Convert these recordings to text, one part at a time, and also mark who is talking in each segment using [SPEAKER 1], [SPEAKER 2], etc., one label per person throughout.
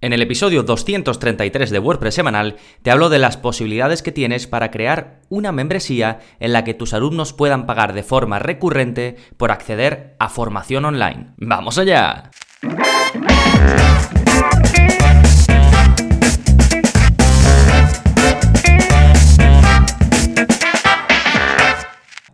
[SPEAKER 1] En el episodio 233 de WordPress semanal te hablo de las posibilidades que tienes para crear una membresía en la que tus alumnos puedan pagar de forma recurrente por acceder a formación online. ¡Vamos allá!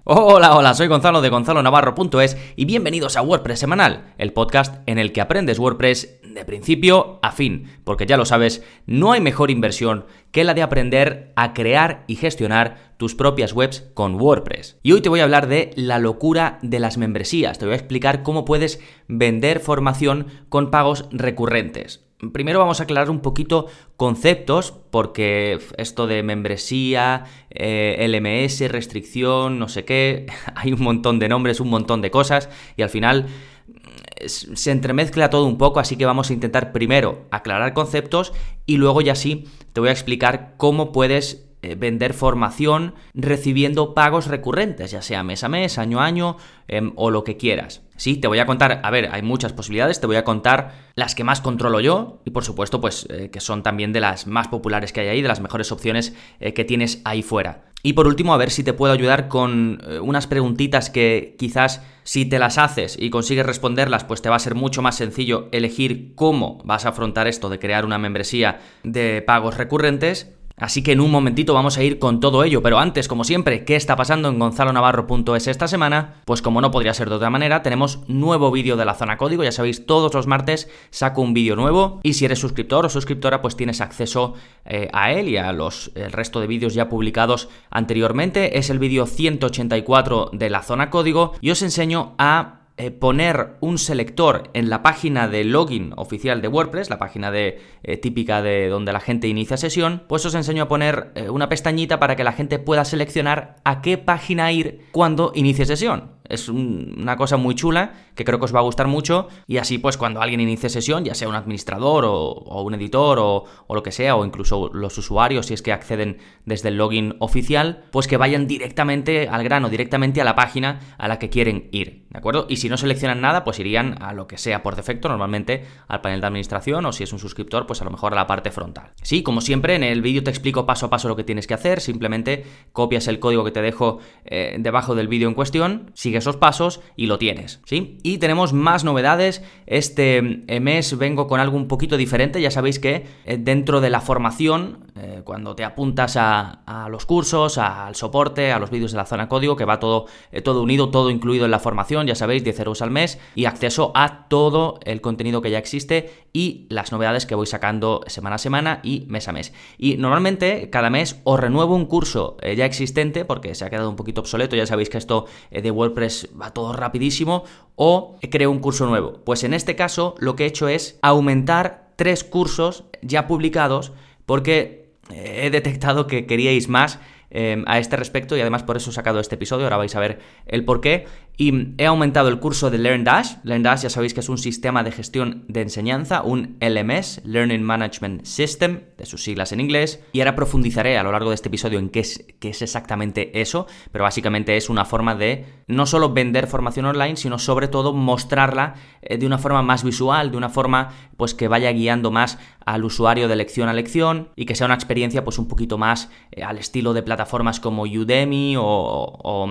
[SPEAKER 1] Hola, hola, soy Gonzalo de Gonzalo Navarro.es y bienvenidos a WordPress Semanal, el podcast en el que aprendes WordPress de principio a fin, porque ya lo sabes, no hay mejor inversión que la de aprender a crear y gestionar tus propias webs con WordPress. Y hoy te voy a hablar de la locura de las membresías, te voy a explicar cómo puedes vender formación con pagos recurrentes. Primero vamos a aclarar un poquito conceptos, porque esto de membresía, eh, LMS, restricción, no sé qué, hay un montón de nombres, un montón de cosas, y al final mm, se entremezcla todo un poco, así que vamos a intentar primero aclarar conceptos y luego ya sí te voy a explicar cómo puedes eh, vender formación recibiendo pagos recurrentes, ya sea mes a mes, año a año em, o lo que quieras. Sí, te voy a contar, a ver, hay muchas posibilidades, te voy a contar las que más controlo yo y por supuesto pues eh, que son también de las más populares que hay ahí, de las mejores opciones eh, que tienes ahí fuera. Y por último, a ver si te puedo ayudar con unas preguntitas que quizás si te las haces y consigues responderlas, pues te va a ser mucho más sencillo elegir cómo vas a afrontar esto de crear una membresía de pagos recurrentes Así que en un momentito vamos a ir con todo ello, pero antes, como siempre, ¿qué está pasando en gonzalonavarro.es esta semana? Pues como no podría ser de otra manera, tenemos nuevo vídeo de la zona código, ya sabéis, todos los martes saco un vídeo nuevo y si eres suscriptor o suscriptora, pues tienes acceso eh, a él y a los el resto de vídeos ya publicados anteriormente. Es el vídeo 184 de la zona código y os enseño a eh, poner un selector en la página de login oficial de WordPress, la página eh, típica de donde la gente inicia sesión, pues os enseño a poner eh, una pestañita para que la gente pueda seleccionar a qué página ir cuando inicie sesión. Es una cosa muy chula que creo que os va a gustar mucho y así pues cuando alguien inicie sesión, ya sea un administrador o, un editor o, lo que sea, o incluso los usuarios si es que acceden desde el login oficial, pues que vayan directamente al grano, directamente a la página a la que quieren ir, ¿de acuerdo? Y si no seleccionan nada, pues irían a lo que sea por defecto, normalmente al panel de administración o si es un suscriptor, pues a lo mejor a la parte frontal. Sí, como siempre, en el vídeo te explico paso a paso lo que tienes que hacer, simplemente copias el código que te dejo eh, debajo del vídeo en cuestión, esos pasos y lo tienes, ¿sí? Y tenemos más novedades. Este eh, mes vengo con algo un poquito diferente. Ya sabéis que eh, dentro de la formación, eh, cuando te apuntas a, los cursos, al soporte, a los vídeos de la zona código, que va todo, todo unido, todo incluido en la formación, ya sabéis, 10 euros al mes y acceso a todo el contenido que ya existe y las novedades que voy sacando semana a semana y mes a mes. Y normalmente cada mes os renuevo un curso ya existente porque se ha quedado un poquito obsoleto. Ya sabéis que esto de WordPress va todo rapidísimo, o creo un curso nuevo. Pues en este caso lo que he hecho es aumentar tres cursos ya publicados porque he detectado que queríais más Em, a este respecto y además por eso he sacado este episodio, ahora vais a ver el por qué. Y he aumentado el curso de LearnDash. LearnDash ya sabéis que es un sistema de gestión de enseñanza, un LMS, Learning Management System, de sus siglas en inglés. Y ahora profundizaré a lo largo de este episodio en qué es, exactamente eso, pero básicamente es una forma de no solo vender formación online, sino sobre todo mostrarla eh, de una forma más visual, de una forma pues que vaya guiando más al usuario de lección a lección y que sea una experiencia pues un poquito más eh, al estilo de plataforma plataformas como Udemy o,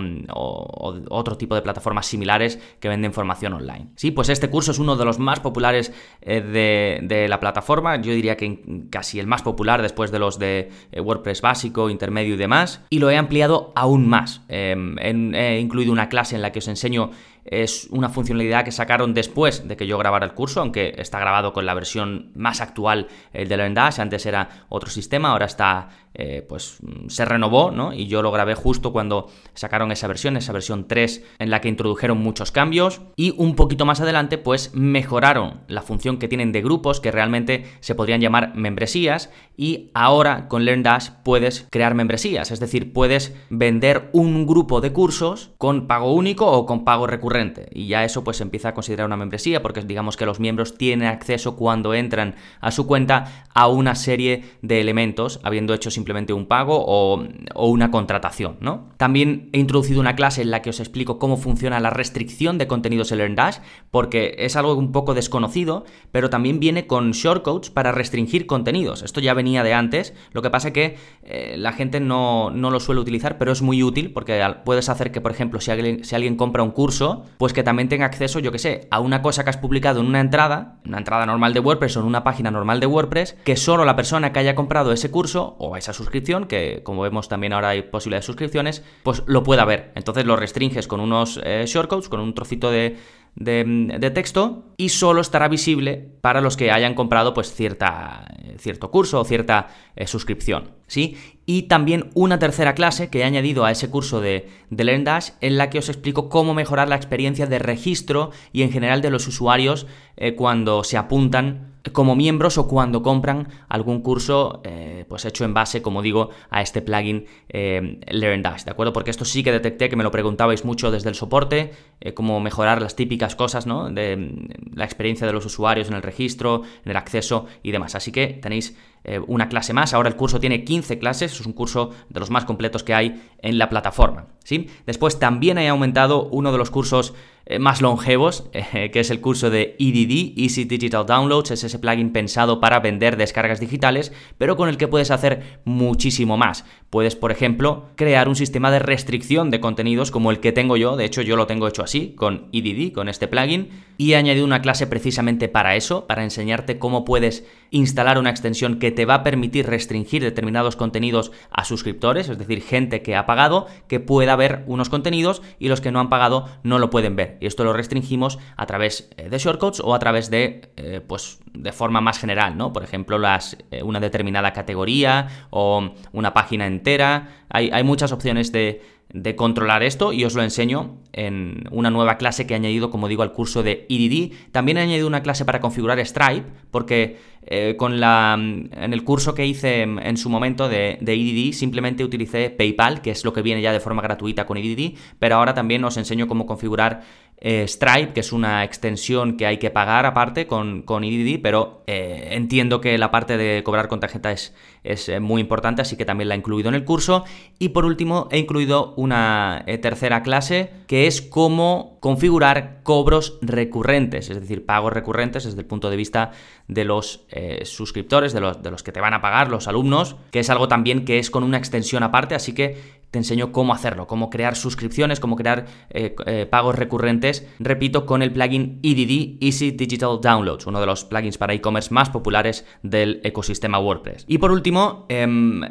[SPEAKER 1] otro tipo de plataformas similares que venden formación online. Sí, pues este curso es uno de los más populares eh, de, la plataforma, yo diría que casi el más popular después de los de eh, WordPress básico, intermedio y demás, y lo he ampliado aún más. Em, he incluido una clase en la que os enseño es una funcionalidad que sacaron después de que yo grabara el curso, aunque está grabado con la versión más actual de LearnDash. Antes era otro sistema, ahora está, eh, pues se renovó, ¿no? Y yo lo grabé justo cuando sacaron esa versión, esa versión 3, en la que introdujeron muchos cambios. Y un poquito más adelante, pues mejoraron la función que tienen de grupos, que realmente se podrían llamar membresías. Y ahora con LearnDash puedes crear membresías, es decir, puedes vender un grupo de cursos con pago único o con pago recurrente Y ya eso pues se empieza a considerar una membresía porque digamos que los miembros tienen acceso cuando entran a su cuenta a una serie de elementos, habiendo hecho simplemente un pago o, una contratación, ¿no? También he introducido una clase en la que os explico cómo funciona la restricción de contenidos en LearnDash, porque es algo un poco desconocido, pero también viene con shortcodes para restringir contenidos. Esto ya venía de antes, lo que pasa que eh, la gente no, no, lo suele utilizar, pero es muy útil porque puedes hacer que, por ejemplo, si alguien, si alguien compra un curso, pues que también tenga acceso, yo que sé, a una cosa que has publicado en una entrada, una entrada normal de WordPress o en una página normal de WordPress, que solo la persona que haya comprado ese curso o esa suscripción, que como vemos también ahora hay posibilidad de suscripciones, pues lo pueda ver. Entonces lo restringes con unos eh, shortcodes, con un trocito de de, texto y solo estará visible para los que hayan comprado pues cierta, cierto curso o cierta eh, suscripción. ¿sí? Y también una tercera clase que he añadido a ese curso de, de LearnDash en la que os explico cómo mejorar la experiencia de registro y en general de los usuarios eh, cuando se apuntan como miembros o cuando compran algún curso eh, pues hecho en base, como digo, a este plugin eh, LearnDash, ¿de acuerdo? Porque esto sí que detecté que me lo preguntabais mucho desde el soporte, eh, cómo mejorar las típicas cosas, ¿no? De mm, la experiencia de los usuarios en el registro, en el acceso y demás. Así que tenéis eh, una clase más. Ahora el curso tiene 15 clases, es un curso de los más completos que hay en la plataforma. ¿sí? Después también he aumentado uno de los cursos más longevos, eh, que es el curso de EDD, Easy Digital Downloads, es ese plugin pensado para vender descargas digitales, pero con el que puedes hacer muchísimo más. Puedes, por ejemplo, crear un sistema de restricción de contenidos como el que tengo yo, de hecho yo lo tengo hecho así, con EDD, con este plugin, y he añadido una clase precisamente para eso, para enseñarte cómo puedes instalar una extensión que te va a permitir restringir determinados contenidos a suscriptores, es decir, gente que ha pagado, que pueda ver unos contenidos y los que no han pagado no lo pueden ver. Y esto lo restringimos a través eh, de shortcodes o a través de, eh, pues, de forma más general, ¿no? Por ejemplo, las, eh, una determinada categoría o una página entera. Hay, hay muchas opciones de, de controlar esto y os lo enseño en una nueva clase que he añadido, como digo, al curso de EDD. También he añadido una clase para configurar Stripe, porque con la, en el curso que hice en, su momento de, de, simplemente utilicé PayPal, que es lo que viene ya de forma gratuita con EDD, pero ahora también os enseño cómo configurar eh, Stripe, que es una extensión que hay que pagar aparte con, con EDD, pero eh, entiendo que la parte de cobrar con tarjeta es, es eh, muy importante, así que también la he incluido en el curso. Y por último, he incluido una tercera clase que es cómo configurar cobros recurrentes, es decir, pagos recurrentes desde el punto de vista de los suscriptores, de los, de los que te van a pagar, los alumnos, que es algo también que es con una extensión aparte, así que te enseño cómo hacerlo, cómo crear suscripciones, cómo crear eh, eh, pagos recurrentes, repito, con el plugin EDD, Easy Digital Downloads, uno de los plugins para e-commerce más populares del ecosistema WordPress. Y por último, em,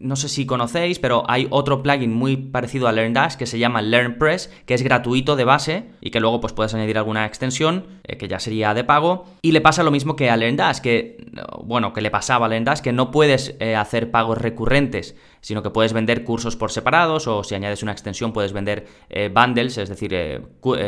[SPEAKER 1] no sé si conocéis, pero hay otro plugin muy parecido a LearnDash que se llama LearnPress, que es gratuito de base y que luego pues puedes añadir alguna extensión eh, que ya sería de pago. Y le pasa lo mismo que a LearnDash, que bueno, que le pasaba a LearnDash, que no puedes eh, hacer pagos recurrentes, sino que puedes vender cursos por separados o si añades una extensión puedes vender eh, bundles, es decir,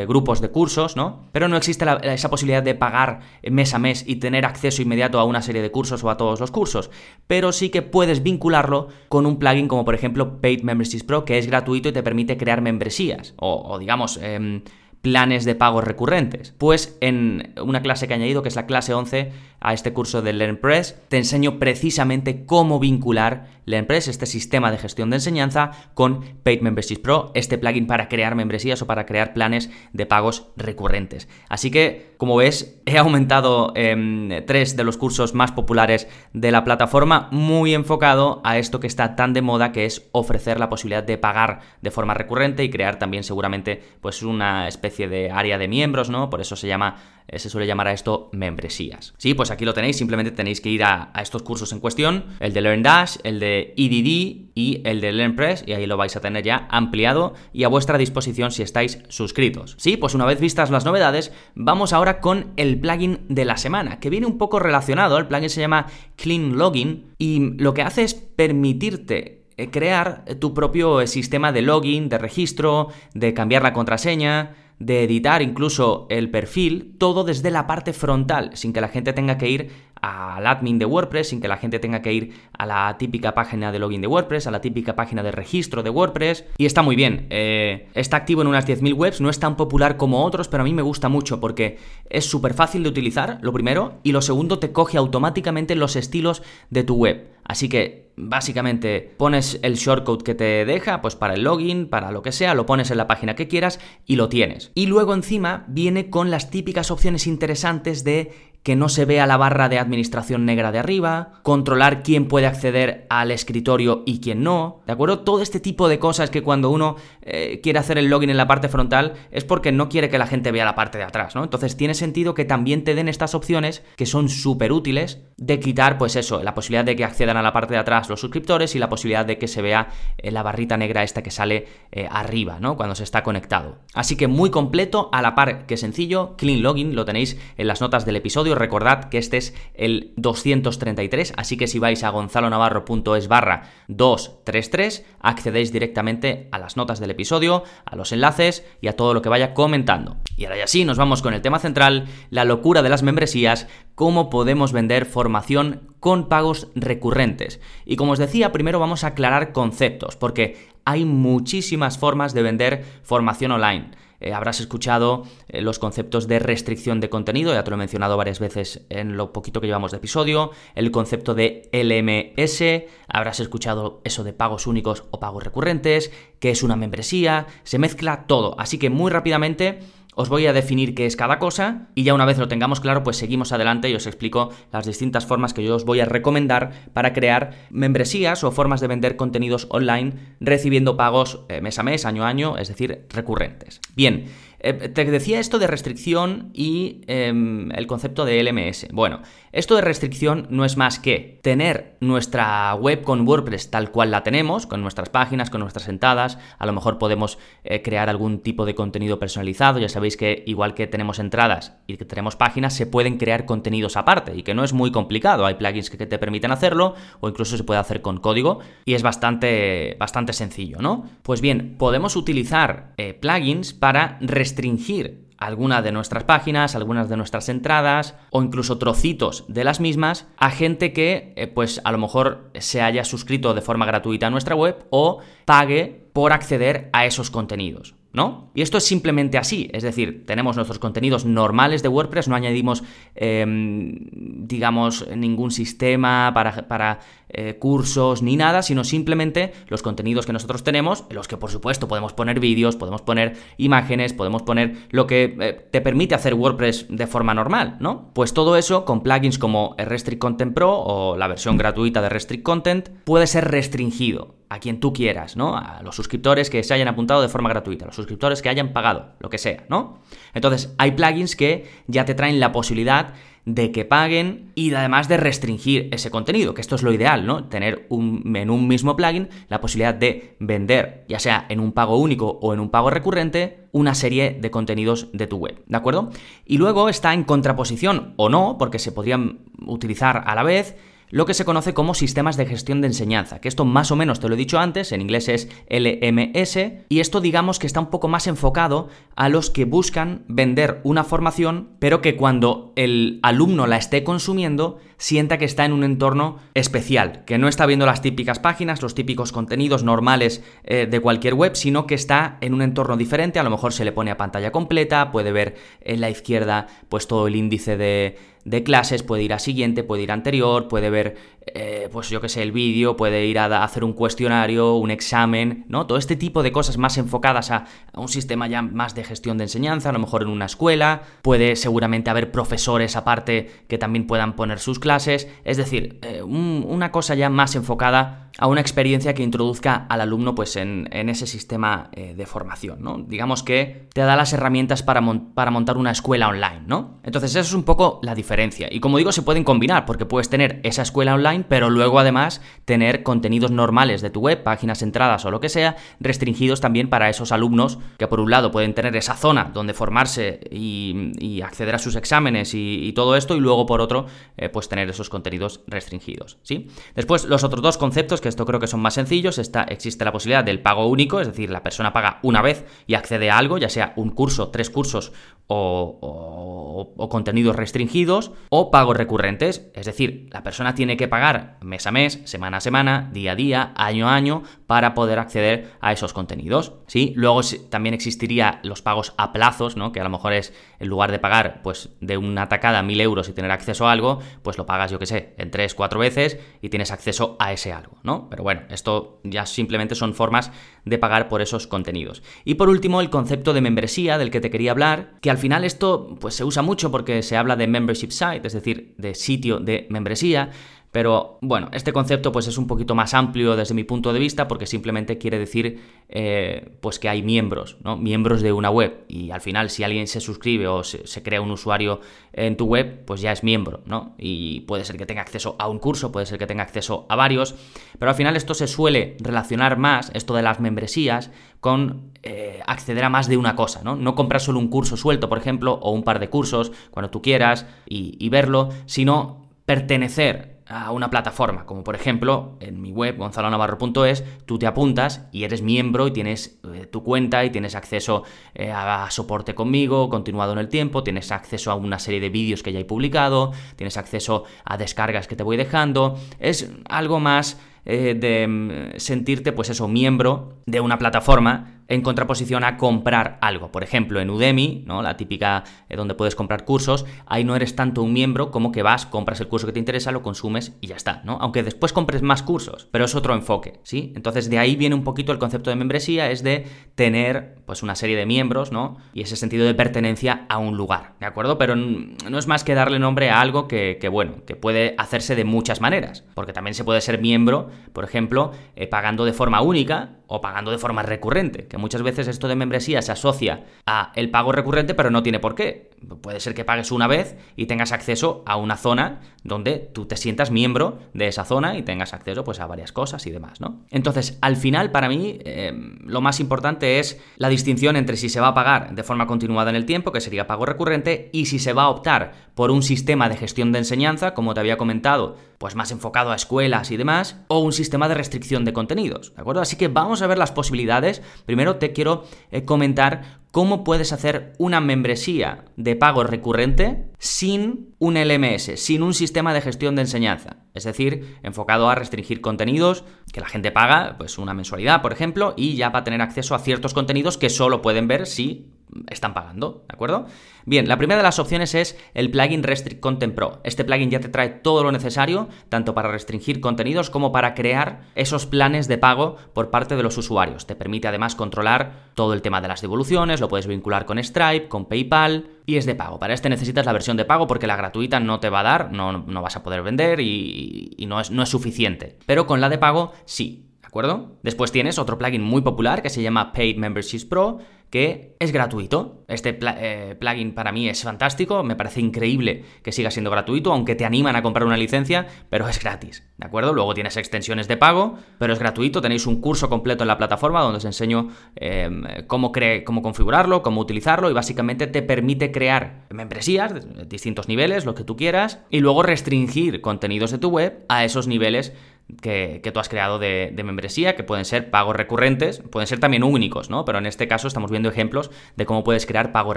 [SPEAKER 1] grupos de cursos, ¿no? Pero no existe esa posibilidad de pagar mes a mes y tener acceso inmediato a una serie de cursos o a todos los cursos. Pero sí que puedes vincularlo con un plugin como por ejemplo Paid Memberships Pro, que es gratuito y te permite crear membresías, o, digamos, em, planes de pagos recurrentes. Pues en una clase que he añadido, que es la clase 11 a este curso de LearnPress, te enseño precisamente cómo vincular LearnPress, este sistema de gestión de enseñanza, con Paid Memberships Pro, este plugin para crear membresías o para crear planes de pagos recurrentes. Así que, como ves, he aumentado em, tres de los cursos más populares de la plataforma, muy enfocado a esto que está tan de moda, que es ofrecer la posibilidad de pagar de forma recurrente y crear también seguramente pues una especie de área de miembros, ¿no? Por eso se llama eh, se suele llamar a esto membresías. Sí, pues aquí lo tenéis, simplemente tenéis que ir a, estos cursos en cuestión, el de LearnDash, el de EDD y el de LearnPress, y ahí lo vais a tener ya ampliado y a vuestra disposición si estáis suscritos. Sí, pues una vez vistas las novedades, vamos ahora con el plugin de la semana, que viene un poco relacionado, el plugin se llama Clean Login y lo que hace es permitirte eh, crear tu propio sistema de login, de registro, de cambiar la contraseña, de editar incluso el perfil, todo desde la parte frontal, sin que la gente tenga que ir al admin de WordPress sin que la gente tenga que ir a la típica página de login de WordPress, a la típica página de registro de WordPress. Y está muy bien. Eh, está activo en unas 10.000 webs, no es tan popular como otros, pero a mí me gusta mucho porque es súper fácil de utilizar, lo primero, y lo segundo, te coge automáticamente los estilos de tu web. Así que básicamente pones el shortcode que te deja, pues para el login, para lo que sea, lo pones en la página que quieras y lo tienes. Y luego encima viene con las típicas opciones interesantes de que no se vea la barra de administración negra de arriba, controlar quién puede acceder al escritorio y quién no, ¿de acuerdo? Todo este tipo de cosas que cuando uno eh, quiere hacer el login en la parte frontal es porque no quiere que la gente vea la parte de atrás, ¿no? Entonces tiene sentido que también te den estas opciones que son súper útiles de quitar, pues eso, la posibilidad de que accedan a la parte de atrás los suscriptores y la posibilidad de que se vea eh, la barrita negra esta que sale eh, arriba, ¿no? Cuando se está conectado. Así que muy completo, a la par que sencillo, Clean Login, lo tenéis en las notas del episodio recordad que este es el 233, así que si vais a gonzalonavarro.es barra 233, accedéis directamente a las notas del episodio, a los enlaces y a todo lo que vaya comentando. Y ahora ya sí, nos vamos con el tema central, la locura de las membresías, cómo podemos vender formación con pagos recurrentes. Y como os decía, primero vamos a aclarar conceptos, porque hay muchísimas formas de vender formación online. Eh, habrás escuchado eh, los conceptos de restricción de contenido, ya te lo he mencionado varias veces en lo poquito que llevamos de episodio, el concepto de LMS, habrás escuchado eso de pagos únicos o pagos recurrentes, que es una membresía, se mezcla todo, así que muy rápidamente os voy a definir qué es cada cosa y ya una vez lo tengamos claro, pues seguimos adelante y os explico las distintas formas que yo os voy a recomendar para crear membresías o formas de vender contenidos online recibiendo pagos eh, mes a mes, año a año, es decir, recurrentes. Bien, eh, te decía esto de restricción y em, el concepto de LMS. Bueno, esto de restricción no es más que tener nuestra web con WordPress tal cual la tenemos, con nuestras páginas, con nuestras entradas. A lo mejor podemos eh, crear algún tipo de contenido personalizado. Ya sabéis que igual que tenemos entradas y que tenemos páginas, se pueden crear contenidos aparte y que no es muy complicado. Hay plugins que te permiten hacerlo o incluso se puede hacer con código y es bastante, bastante sencillo, ¿no? Pues bien, podemos utilizar eh, plugins para restringir restringir alguna de nuestras páginas, algunas de nuestras entradas o incluso trocitos de las mismas a gente que eh, pues a lo mejor se haya suscrito de forma gratuita a nuestra web o pague por acceder a esos contenidos. ¿No? Y esto es simplemente así, es decir, tenemos nuestros contenidos normales de WordPress, no añadimos, em, digamos, ningún sistema para, eh, cursos ni nada, sino simplemente los contenidos que nosotros tenemos, en los que por supuesto podemos poner vídeos, podemos poner imágenes, podemos poner lo que eh, te permite hacer WordPress de forma normal, ¿no? Pues todo eso con plugins como Restrict Content Pro o la versión gratuita de Restrict Content puede ser restringido a quien tú quieras, ¿no? A los suscriptores que se hayan apuntado de forma gratuita, a los suscriptores que hayan pagado, lo que sea, ¿no? Entonces, hay plugins que ya te traen la posibilidad de que paguen y además de restringir ese contenido, que esto es lo ideal, ¿no? Tener un, en un mismo plugin la posibilidad de vender, ya sea en un pago único o en un pago recurrente, una serie de contenidos de tu web, ¿de acuerdo? Y luego está en contraposición o no, porque se podrían utilizar a la vez, lo que se conoce como sistemas de gestión de enseñanza, que esto más o menos te lo he dicho antes, en inglés es LMS, y esto digamos que está un poco más enfocado a los que buscan vender una formación, pero que cuando el alumno la esté consumiendo, sienta que está en un entorno especial, que no está viendo las típicas páginas, los típicos contenidos normales eh, de cualquier web, sino que está en un entorno diferente, a lo mejor se le pone a pantalla completa, puede ver en la izquierda pues todo el índice de, de clases, puede ir a siguiente, puede ir anterior, puede ver, eh, pues yo que sé, el vídeo, puede ir a, hacer un cuestionario, un examen, ¿no? Todo este tipo de cosas más enfocadas a, un sistema ya más de gestión de enseñanza, a lo mejor en una escuela, puede seguramente haber profesores aparte que también puedan poner sus clases, es decir, eh, una cosa ya más enfocada a una experiencia que introduzca al alumno pues en, ese sistema eh, de formación, ¿no? Digamos que te da las herramientas para, montar una escuela online, ¿no? Entonces eso es un poco la diferencia. Y como digo, se pueden combinar porque puedes tener esa escuela online, pero luego además tener contenidos normales de tu web, páginas entradas o lo que sea, restringidos también para esos alumnos que por un lado pueden tener esa zona donde formarse y, acceder a sus exámenes y, todo esto, y luego por otro, eh, pues tener esos contenidos restringidos. ¿sí? Después, los otros dos conceptos, que esto creo que son más sencillos, está, existe la posibilidad del pago único, es decir, la persona paga una vez y accede a algo, ya sea un curso, tres cursos o, o, contenidos restringidos, o pagos recurrentes, es decir, la persona tiene que pagar mes a mes, semana a semana, día a día, año a año, para poder acceder a esos contenidos, ¿sí? Luego también existiría los pagos a plazos, ¿no? Que a lo mejor es, en lugar de pagar, pues, de una atacada mil euros y tener acceso a algo, pues lo pagas, yo que sé, en tres, cuatro veces y tienes acceso a ese algo, ¿no? Pero bueno, esto ya simplemente son formas de pagar por esos contenidos. Y por último, el concepto de membresía del que te quería hablar, que al final esto pues se usa mucho porque se habla de membership site, es decir, de sitio de membresía, pero bueno, este concepto pues es un poquito más amplio desde mi punto de vista porque simplemente quiere decir eh, pues que hay miembros, ¿no? Miembros de una web. Y al final si alguien se suscribe o se, crea un usuario en tu web, pues ya es miembro, ¿no? Y puede ser que tenga acceso a un curso, puede ser que tenga acceso a varios. Pero al final esto se suele relacionar más, esto de las membresías, con eh, acceder a más de una cosa, ¿no? No comprar solo un curso suelto, por ejemplo, o un par de cursos cuando tú quieras y, y verlo, sino pertenecer a una plataforma, como por ejemplo en mi web gonzalonavarro.es, tú te apuntas y eres miembro y tienes eh, tu cuenta y tienes acceso eh, a, soporte conmigo, continuado en el tiempo, tienes acceso a una serie de vídeos que ya he publicado, tienes acceso a descargas que te voy dejando, es algo más eh, de mm, sentirte pues eso, miembro de una plataforma en contraposición a comprar algo. Por ejemplo, en Udemy, ¿no? la típica eh, donde puedes comprar cursos, ahí no eres tanto un miembro como que vas, compras el curso que te interesa, lo consumes y ya está, ¿no? Aunque después compres más cursos, pero es otro enfoque, ¿sí? Entonces de ahí viene un poquito el concepto de membresía, es de tener pues una serie de miembros, ¿no? Y ese sentido de pertenencia a un lugar, ¿de acuerdo? Pero no es más que darle nombre a algo que, bueno, que puede hacerse de muchas maneras, porque también se puede ser miembro, por ejemplo, eh, pagando de forma única o pagando de forma recurrente, que muchas veces esto de membresía se asocia a el pago recurrente, pero no tiene por qué. Puede ser que pagues una vez y tengas acceso a una zona donde tú te sientas miembro de esa zona y tengas acceso pues a varias cosas y demás, ¿no? Entonces, al final, para mí, em, lo más importante es la distinción entre si se va a pagar de forma continuada en el tiempo, que sería pago recurrente, y si se va a optar por un sistema de gestión de enseñanza, como te había comentado, pues más enfocado a escuelas y demás, o un sistema de restricción de contenidos, ¿de acuerdo? Así que vamos a ver las posibilidades. Primero te quiero eh, comentar cómo puedes hacer una membresía de pago recurrente sin un LMS, sin un sistema de gestión de enseñanza. Es decir, enfocado a restringir contenidos que la gente paga, pues una mensualidad, por ejemplo, y ya va a tener acceso a ciertos contenidos que solo pueden ver si están pagando, ¿de acuerdo? Bien, la primera de las opciones es el plugin Restrict Content Pro. Este plugin ya te trae todo lo necesario, tanto para restringir contenidos como para crear esos planes de pago por parte de los usuarios. Te permite además controlar todo el tema de las devoluciones, lo puedes vincular con Stripe, con PayPal y es de pago. Para este necesitas la versión de pago porque la gratuita no te va a dar, no, no vas a poder vender y, no, es, no es suficiente. Pero con la de pago sí, ¿de acuerdo? Después tienes otro plugin muy popular que se llama Paid Memberships Pro que es gratuito. Este eh, plugin para mí es fantástico, me parece increíble que siga siendo gratuito, aunque te animan a comprar una licencia, pero es gratis, ¿de acuerdo? Luego tienes extensiones de pago, pero es gratuito, tenéis un curso completo en la plataforma donde os enseño em, cómo, cómo configurarlo, cómo utilizarlo y básicamente te permite crear membresías de distintos niveles, lo que tú quieras, y luego restringir contenidos de tu web a esos niveles que, tú has creado de, membresía, que pueden ser pagos recurrentes, pueden ser también únicos, ¿no? Pero en este caso estamos viendo ejemplos de cómo puedes crear pagos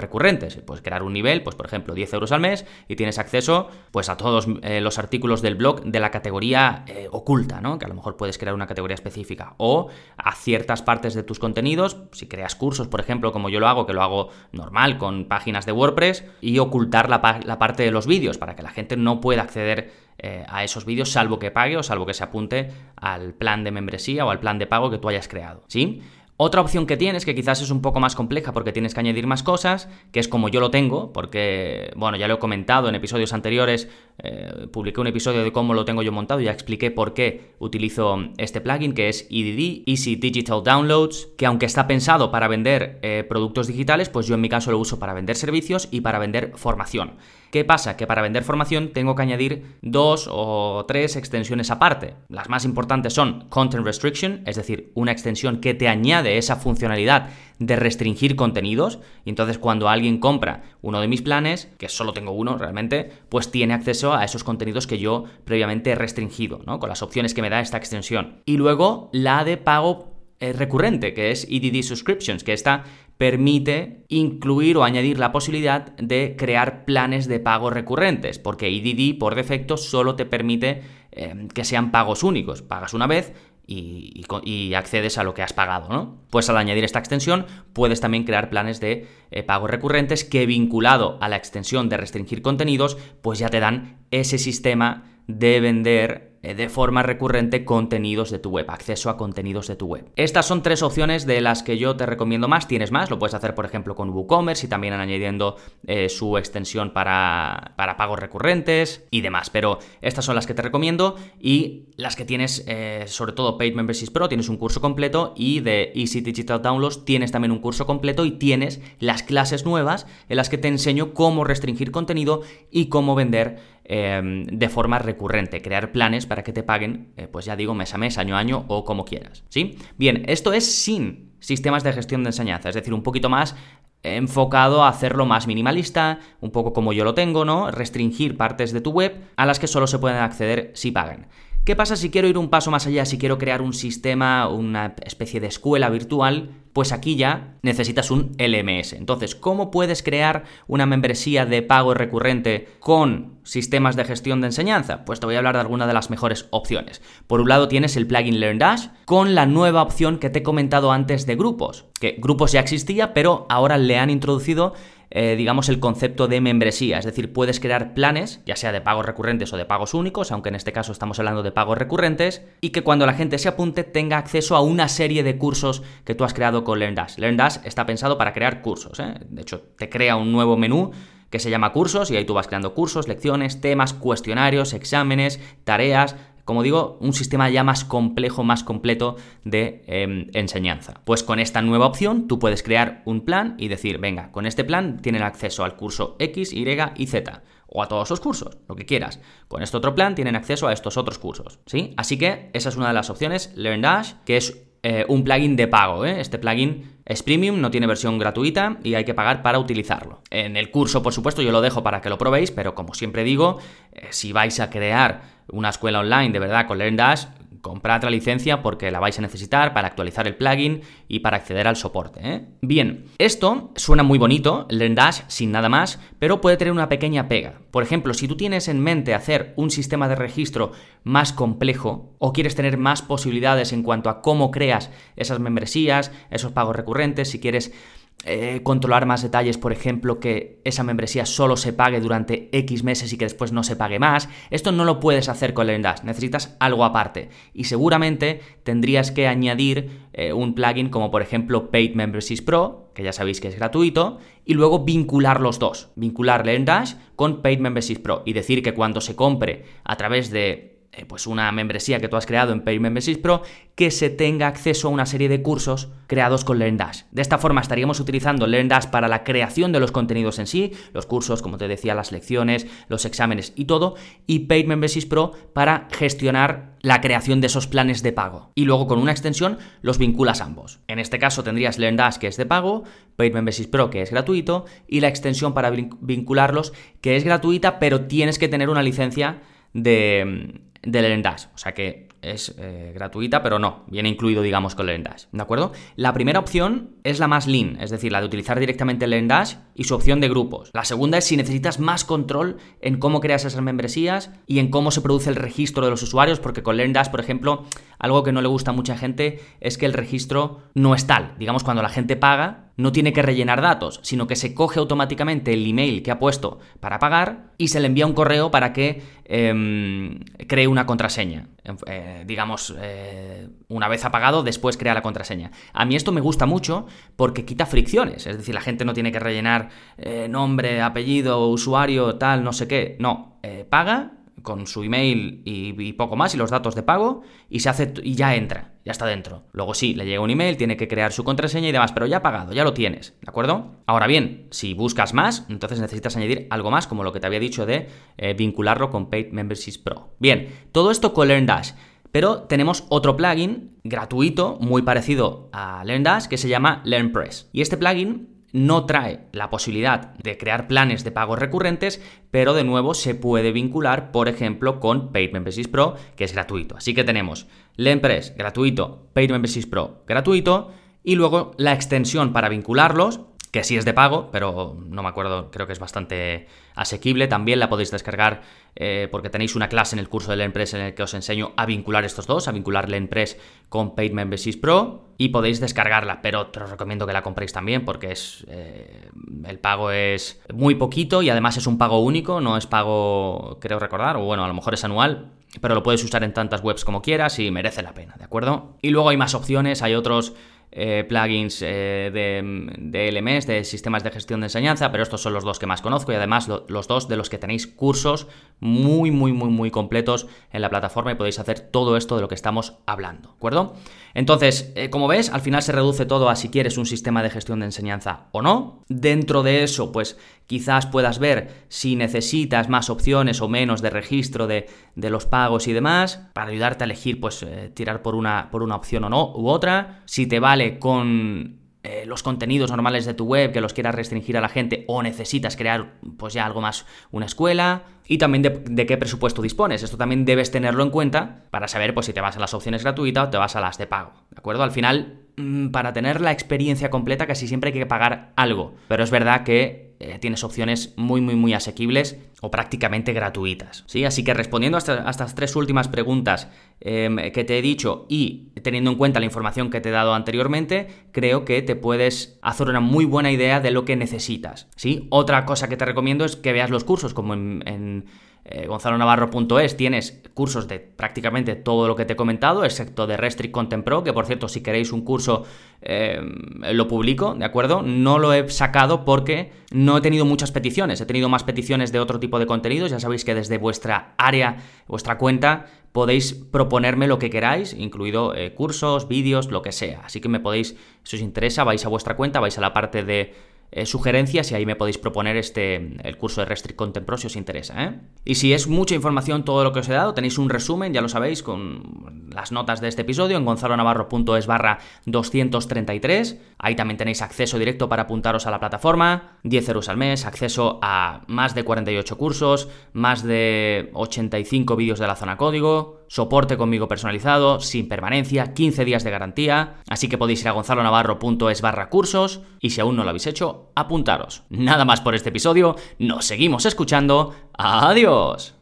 [SPEAKER 1] recurrentes. Puedes crear un nivel, pues por ejemplo 10 euros al mes y tienes acceso pues a todos eh, los artículos del blog de la categoría eh, oculta, ¿no? Que a lo mejor puedes crear una categoría específica. O a ciertas partes de tus contenidos, si creas cursos, por ejemplo, como yo lo hago, que lo hago normal con páginas de WordPress, y ocultar la, la parte de los vídeos para que la gente no pueda acceder eh, a esos vídeos, salvo que pague o salvo que se apunte al plan de membresía o al plan de pago que tú hayas creado, ¿sí? Otra opción que tienes, que quizás es un poco más compleja porque tienes que añadir más cosas, que es como yo lo tengo, porque, bueno, ya lo he comentado en episodios anteriores, eh, publiqué un episodio de cómo lo tengo yo montado y ya expliqué por qué utilizo este plugin, que es EDD, Easy Digital Downloads, que aunque está pensado para vender eh, productos digitales, pues yo en mi caso lo uso para vender servicios y para vender formación. ¿Qué pasa? Que para vender formación tengo que añadir dos o tres extensiones aparte. Las más importantes son Content Restriction, es decir, una extensión que te añade esa funcionalidad de restringir contenidos. Y entonces cuando alguien compra uno de mis planes, que solo tengo uno realmente, pues tiene acceso a esos contenidos que yo previamente he restringido, ¿no? Con las opciones que me da esta extensión. Y luego la de pago eh, recurrente, que es EDD Subscriptions, que esta permite incluir o añadir la posibilidad de crear planes de pago recurrentes, porque EDD por defecto solo te permite eh, que sean pagos únicos. Pagas una vez y, accedes a lo que has pagado, ¿no? Pues al añadir esta extensión puedes también crear planes de eh, pagos recurrentes que vinculado a la extensión de restringir contenidos, pues ya te dan ese sistema de vender de forma recurrente contenidos de tu web, acceso a contenidos de tu web. Estas son tres opciones de las que yo te recomiendo más. Tienes más, lo puedes hacer por ejemplo con WooCommerce y también añadiendo eh, su extensión para, para, pagos recurrentes y demás. Pero estas son las que te recomiendo y las que tienes, eh, sobre todo Paid Memberships Pro, tienes un curso completo y de Easy Digital Downloads tienes también un curso completo y tienes las clases nuevas en las que te enseño cómo restringir contenido y cómo vender de forma recurrente, crear planes para para que te paguen, eh, pues ya digo, mes a mes, año a año o como quieras. ¿Sí? Bien, esto es sin sistemas de gestión de enseñanza, es decir, un poquito más enfocado a hacerlo más minimalista, un poco como yo lo tengo, ¿no? Restringir partes de tu web a las que solo se pueden acceder si pagan. ¿Qué pasa si quiero ir un paso más allá, si quiero crear un sistema, una especie de escuela virtual? Pues aquí ya necesitas un LMS. Entonces, ¿cómo puedes crear una membresía de pago recurrente con sistemas de gestión de enseñanza? Pues te voy a hablar de algunas de las mejores opciones. Por un lado tienes el plugin LearnDash con la nueva opción que te he comentado antes de grupos, que grupos ya existía, pero ahora le han introducido eh, digamos, el concepto de membresía. Es decir, puedes crear planes, ya sea de pagos recurrentes o de pagos únicos, aunque en este caso estamos hablando de pagos recurrentes, y que cuando la gente se apunte tenga acceso a una serie de cursos que tú has creado con LearnDash. LearnDash está pensado para crear cursos. ¿eh? De hecho, te crea un nuevo menú que se llama cursos y ahí tú vas creando cursos, lecciones, temas, cuestionarios, exámenes, tareas, como digo, un sistema ya más complejo, más completo de em, enseñanza. Pues con esta nueva opción tú puedes crear un plan y decir, venga, con este plan tienen acceso al curso X, Y y Z o a todos los cursos, lo que quieras. Con este otro plan tienen acceso a estos otros cursos, ¿sí? Así que esa es una de las opciones, LearnDash, que es eh, un plugin de pago. ¿eh? Este plugin es premium, no tiene versión gratuita y hay que pagar para utilizarlo. En el curso, por supuesto, yo lo dejo para que lo probéis, pero como siempre digo, eh, si vais a crear una escuela online de verdad con LearnDash, comprad la licencia porque la vais a necesitar para actualizar el plugin y para acceder al soporte. ¿eh? Bien, esto suena muy bonito, LearnDash sin nada más, pero puede tener una pequeña pega. Por ejemplo, si tú tienes en mente hacer un sistema de registro más complejo o quieres tener más posibilidades en cuanto a cómo creas esas membresías, esos pagos recurrentes, si quieres eh, controlar más detalles, por ejemplo, que esa membresía solo se pague durante X meses y que después no se pague más. Esto no lo puedes hacer con LearnDash, necesitas algo aparte. Y seguramente tendrías que añadir eh, un plugin como por ejemplo Paid Memberships Pro, que ya sabéis que es gratuito, y luego vincular los dos, vincular LearnDash con Paid Memberships Pro y decir que cuando se compre a través de pues una membresía que tú has creado en Pay Memberships Pro que se tenga acceso a una serie de cursos creados con LearnDash. De esta forma estaríamos utilizando LearnDash para la creación de los contenidos en sí, los cursos, como te decía, las lecciones, los exámenes y todo, y Paid Memberships Pro para gestionar la creación de esos planes de pago. Y luego con una extensión los vinculas ambos. En este caso tendrías LearnDash que es de pago, Paid Memberships Pro que es gratuito y la extensión para vincularlos que es gratuita, pero tienes que tener una licencia de del LearnDash. O sea que es eh, gratuita, pero no, viene incluido, digamos, con LearnDash. ¿De acuerdo? La primera opción es la más lean, es decir, la de utilizar directamente el LearnDash y su opción de grupos. La segunda es si necesitas más control en cómo creas esas membresías y en cómo se produce el registro de los usuarios, porque con LearnDash, por ejemplo, algo que no le gusta a mucha gente es que el registro no es tal. Digamos, cuando la gente paga, no tiene que rellenar datos, sino que se coge automáticamente el email que ha puesto para pagar y se le envía un correo para que em, cree una contraseña. Eh, digamos, eh, una vez apagado, después crea la contraseña. A mí esto me gusta mucho porque quita fricciones, es decir, la gente no tiene que rellenar eh, nombre, apellido, usuario, tal, no sé qué. No, paga con su email y, poco más y los datos de pago y se hace y ya entra, ya está dentro. Luego sí, le llega un email, tiene que crear su contraseña y demás, pero ya ha pagado, ya lo tienes, ¿de acuerdo? Ahora bien, si buscas más, entonces necesitas añadir algo más, como lo que te había dicho de eh, vincularlo con Paid Memberships Pro. Bien, todo esto con LearnDash. Pero tenemos otro plugin gratuito, muy parecido a LearnDash, que se llama LearnPress. Y este plugin no trae la posibilidad de crear planes de pagos recurrentes, pero de nuevo se puede vincular, por ejemplo, con Paid Memberships Pro, que es gratuito. Así que tenemos LearnPress gratuito, Paid Memberships Pro gratuito, y luego la extensión para vincularlos, que sí es de pago, pero no me acuerdo, creo que es bastante asequible. También la podéis descargar eh, porque tenéis una clase en el curso de LearnPress en el que os enseño a vincular estos dos, a vincular LearnPress con Paid Memberships Pro y podéis descargarla, pero te os recomiendo que la compréis también porque es eh, el pago es muy poquito y además es un pago único, no es pago, creo recordar, o bueno, a lo mejor es anual, pero lo puedes usar en tantas webs como quieras y merece la pena, ¿de acuerdo? Y luego hay más opciones, hay otros eh, plugins eh, de, LMS, de sistemas de gestión de enseñanza, pero estos son los dos que más conozco y además los dos de los que tenéis cursos muy, muy, muy, muy completos en la plataforma y podéis hacer todo esto de lo que estamos hablando, ¿de acuerdo? Entonces, eh, como ves, al final se reduce todo a si quieres un sistema de gestión de enseñanza o no. Dentro de eso, pues quizás puedas ver si necesitas más opciones o menos de registro de, los pagos y demás, para ayudarte a elegir, pues, tirar por una, por una opción o no, u otra. Si te vale con eh, los contenidos normales de tu web que los quieras restringir a la gente o necesitas crear pues ya algo más una escuela y también de, qué presupuesto dispones. Esto también debes tenerlo en cuenta para saber pues si te vas a las opciones gratuitas o te vas a las de pago. ¿De acuerdo? Al final, mm, para tener la experiencia completa casi siempre hay que pagar algo. Pero es verdad que eh, tienes opciones muy, muy, muy asequibles o prácticamente gratuitas. ¿sí? Así que respondiendo a, estas tres últimas preguntas em, que te he dicho y teniendo en cuenta la información que te he dado anteriormente, creo que te puedes hacer una muy buena idea de lo que necesitas. ¿sí? Otra cosa que te recomiendo es que veas los cursos, como en eh, gonzalonavarro.es tienes cursos de prácticamente todo lo que te he comentado, excepto de Restrict Content Pro, que por cierto, si queréis un curso, eh, lo publico, ¿de acuerdo? No lo he sacado porque no he tenido muchas peticiones, he tenido más peticiones de otro tipo de contenidos, ya sabéis que desde vuestra área, vuestra cuenta, podéis proponerme lo que queráis, incluido eh, cursos, vídeos, lo que sea. Así que me podéis, si os interesa, vais a vuestra cuenta, vais a la parte de eh, sugerencias y ahí me podéis proponer este, el curso de Restrict Content si os interesa. ¿eh? Y si es mucha información todo lo que os he dado, tenéis un resumen, ya lo sabéis, con las notas de este episodio en gonzalonavarro.es barra 233. Ahí también tenéis acceso directo para apuntaros a la plataforma, 10 euros al mes, acceso a más de 48 cursos, más de 85 vídeos de la zona código, soporte conmigo personalizado, sin permanencia, 15 días de garantía, así que podéis ir a gonzalonavarro.es barra cursos y si aún no lo habéis hecho, apuntaros. Nada más por este episodio, nos seguimos escuchando, adiós.